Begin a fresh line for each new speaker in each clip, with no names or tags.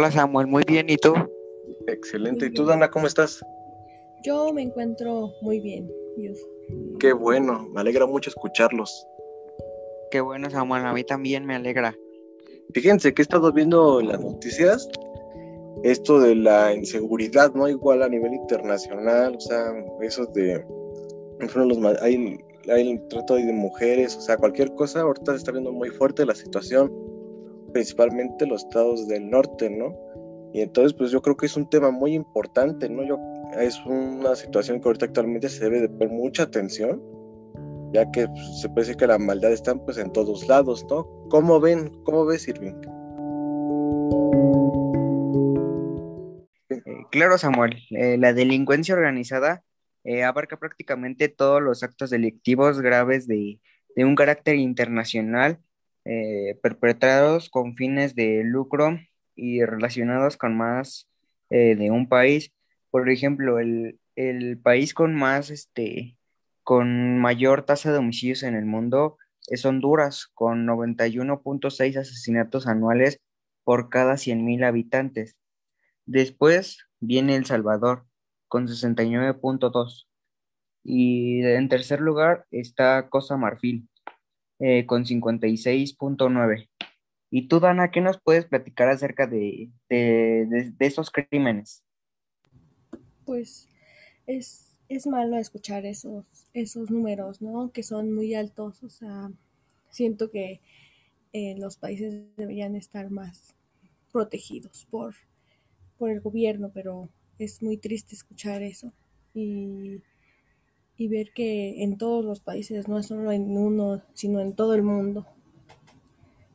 Hola Samuel, muy bien, ¿y tú?
Excelente. ¿Y tú, Dana, cómo estás?
Yo me encuentro muy bien, Dios.
Qué bueno, me alegra mucho escucharlos.
Qué bueno, Samuel, a mí también me alegra.
Fíjense que he estado viendo en las noticias esto de la inseguridad, ¿no? Igual a nivel internacional, o sea, eso de, los, hay, hay el trato de mujeres, o sea, cualquier cosa, ahorita se está viendo muy fuerte la situación, principalmente los estados del norte, ¿no? Y entonces, pues yo creo que es un tema muy importante, ¿no? Yo, es una situación que ahorita actualmente se debe de poner mucha atención, ya que pues, se puede decir que la maldad está pues en todos lados, ¿no? ¿Cómo ven? ¿Cómo ves, Irving?
Eh, claro, Samuel, eh, la delincuencia organizada eh, abarca prácticamente todos los actos delictivos graves de, de un carácter internacional perpetrados con fines de lucro y relacionados con más eh, de un país. Por ejemplo, el, país con más, este, con mayor tasa de homicidios en el mundo es Honduras, con 91.6 asesinatos anuales por cada 100.000 habitantes. Después viene El Salvador, con 69.2. Y en tercer lugar está Costa Marfil, eh, con 56.9. Y tú, Dana, ¿qué nos puedes platicar acerca de, esos crímenes?
Pues es, es, malo escuchar esos, esos números, ¿no? Que son muy altos. O sea, siento que eh, los países deberían estar más protegidos por, por el gobierno, pero es muy triste escuchar eso. Y, y ver que en todos los países, no solo en uno, sino en todo el mundo.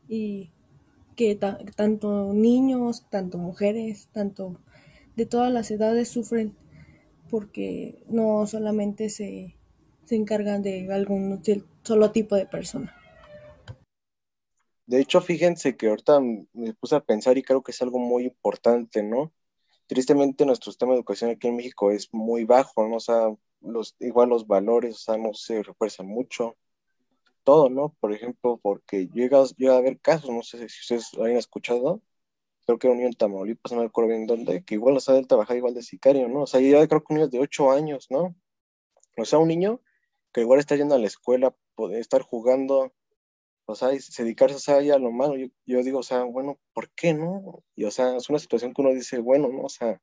Y que tanto niños, tanto mujeres, tanto de todas las edades sufren porque no solamente se, se encargan de algún solo tipo de persona.
De hecho, fíjense que ahorita me puse a pensar y creo que es algo muy importante, ¿no? Tristemente nuestro sistema de educación aquí en México es muy bajo, ¿no? O sea, los, igual los valores, o sea, no se refuerzan mucho todo, ¿no? Por ejemplo, porque llega, llega a haber casos, no sé si ustedes lo hayan escuchado, creo que un niño en Tamaulipas, no me acuerdo bien dónde, que igual, o sea, él trabajaba igual de sicario, ¿no? O sea, ya creo que un niño de 8 años, ¿no? O sea, un niño que igual está yendo a la escuela, puede estar jugando, o sea, se dedicarse, o sea, a lo malo, yo, yo, digo, o sea, bueno, ¿por qué no? Y, o sea, es una situación que uno dice, bueno, ¿no? O sea,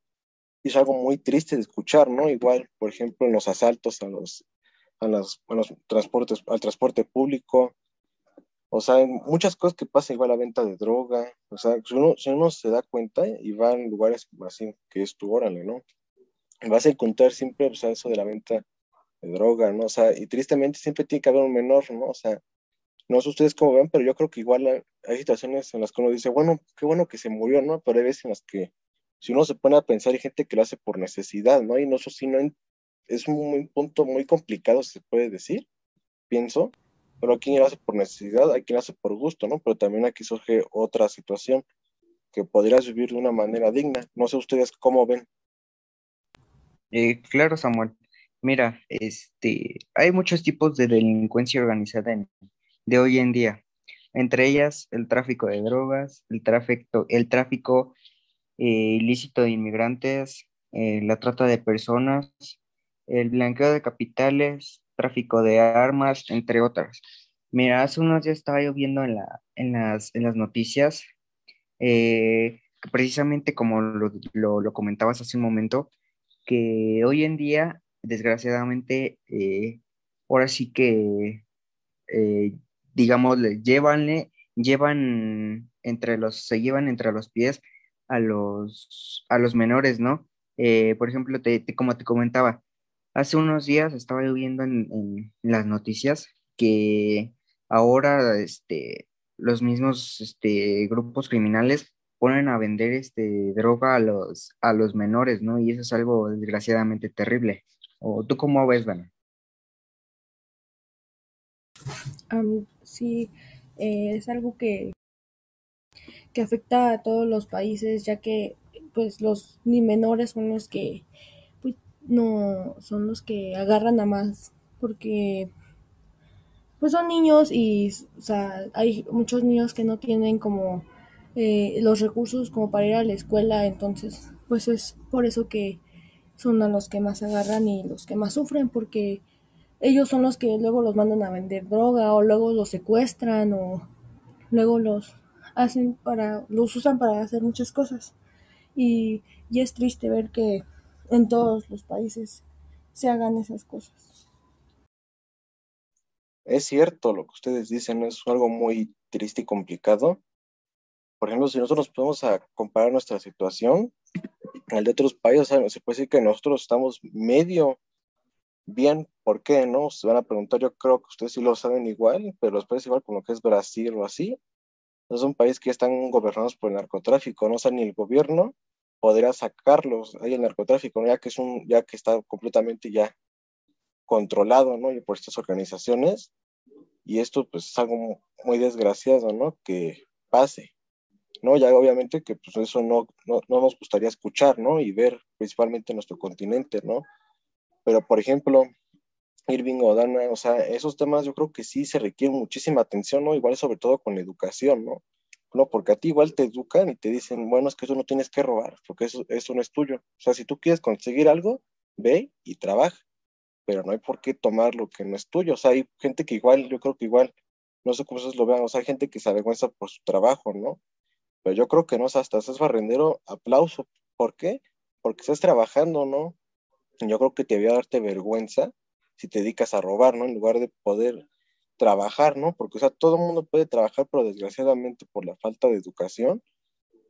es algo muy triste de escuchar, ¿no? Igual, por ejemplo, en los asaltos a los a, las, los transportes, al transporte público, o sea, muchas cosas que pasan igual la venta de droga, o sea, si uno, si uno se da cuenta y va en lugares así, que es tu órale, ¿no? Vas a encontrar siempre, o sea, eso de la venta de droga, ¿no? O sea, y tristemente siempre tiene que haber un menor, ¿no? O sea, no sé ustedes cómo ven, pero yo creo que igual hay, situaciones en las que uno dice, bueno, qué bueno que se murió, ¿no? Pero hay veces en las que si uno se pone a pensar, hay gente que lo hace por necesidad, ¿no? Y no, eso sí, no, es un punto muy complicado, se puede decir, pienso, pero hay quien lo hace por necesidad, hay quien lo hace por gusto, ¿no? Pero también aquí surge otra situación que podrías vivir de una manera digna. No sé ustedes cómo ven.
Eh, claro, Samuel. Mira, este, hay muchos tipos de delincuencia organizada de hoy en día. Entre ellas, el tráfico de drogas, el tráfico, el tráfico eh, ilícito de inmigrantes, eh, la trata de personas, el blanqueo de capitales, tráfico de armas, entre otras. Mira, hace unos días estaba yo viendo en, la, en, las, en las noticias, eh, precisamente como lo, lo, comentabas hace un momento, que hoy en día, desgraciadamente, ahora sí que, digamos, llevan, llevan entre los, se llevan entre los pies a los, a los menores, ¿no? por ejemplo, te, como te comentaba, Hace unos días estaba viendo en, las noticias que ahora este, los mismos este, grupos criminales ponen a vender este, droga a los, a los menores, ¿no? Y eso es algo desgraciadamente terrible. ¿O tú cómo ves, Dana?
sí, eh, es algo que, que afecta a todos los países, ya que pues los ni menores son los que no son los que agarran a más porque pues son niños y o sea, hay muchos niños que no tienen como eh, los recursos como para ir a la escuela, entonces pues es por eso que son a los que más agarran y los que más sufren porque ellos son los que luego los mandan a vender droga o luego los secuestran o luego los hacen para los usan para hacer muchas cosas y, y es triste ver que en todos los países se hagan esas cosas.
Es cierto lo que ustedes dicen, es algo muy triste y complicado. Por ejemplo, si nosotros podemos a comparar nuestra situación al de otros países, se puede decir que nosotros estamos medio bien, ¿por qué no? Se van a preguntar, yo creo que ustedes sí lo saben igual, pero los países igual como lo que es Brasil o así, no son países que están gobernados por el narcotráfico, no o ni el gobierno podría sacarlos ahí el narcotráfico, ya que es un, ya que está completamente ya controlado, ¿no? Y por estas organizaciones, y esto pues es algo muy desgraciado, ¿no? Que pase, ¿no? Ya obviamente que pues eso no, no, no nos gustaría escuchar, ¿no? Y ver principalmente en nuestro continente, ¿no? Pero por ejemplo, Irving o Dana, o sea, esos temas yo creo que sí se requieren muchísima atención, ¿no? Igual sobre todo con la educación, ¿no? No, porque a ti igual te educan y te dicen, bueno, es que eso no tienes que robar, porque eso, eso no es tuyo. O sea, si tú quieres conseguir algo, ve y trabaja, pero no hay por qué tomar lo que no es tuyo. O sea, hay gente que igual, yo creo que igual, no sé cómo ustedes lo vean, o sea, hay gente que se avergüenza por su trabajo, ¿no? Pero yo creo que no, o sea, hasta estás barrendero, aplauso. ¿Por qué? Porque estás trabajando, ¿no? Yo creo que te voy a darte vergüenza si te dedicas a robar, ¿no? En lugar de poder trabajar, ¿no? Porque, o sea, todo el mundo puede trabajar, pero desgraciadamente por la falta de educación,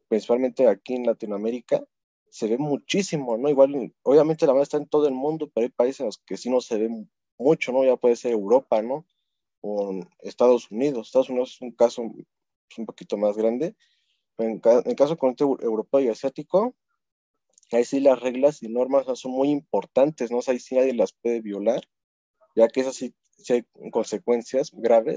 principalmente aquí en Latinoamérica, se ve muchísimo, ¿no? Igual, obviamente la verdad está en todo el mundo, pero hay países en los que sí no se ve mucho, ¿no? Ya puede ser Europa, ¿no? O Estados Unidos. Estados Unidos es un caso un poquito más grande. En, en caso con este europeo y asiático, ahí sí las reglas y normas son muy importantes, ¿no? ahí sí nadie las puede violar, ya que esas sí, hay consecuencias graves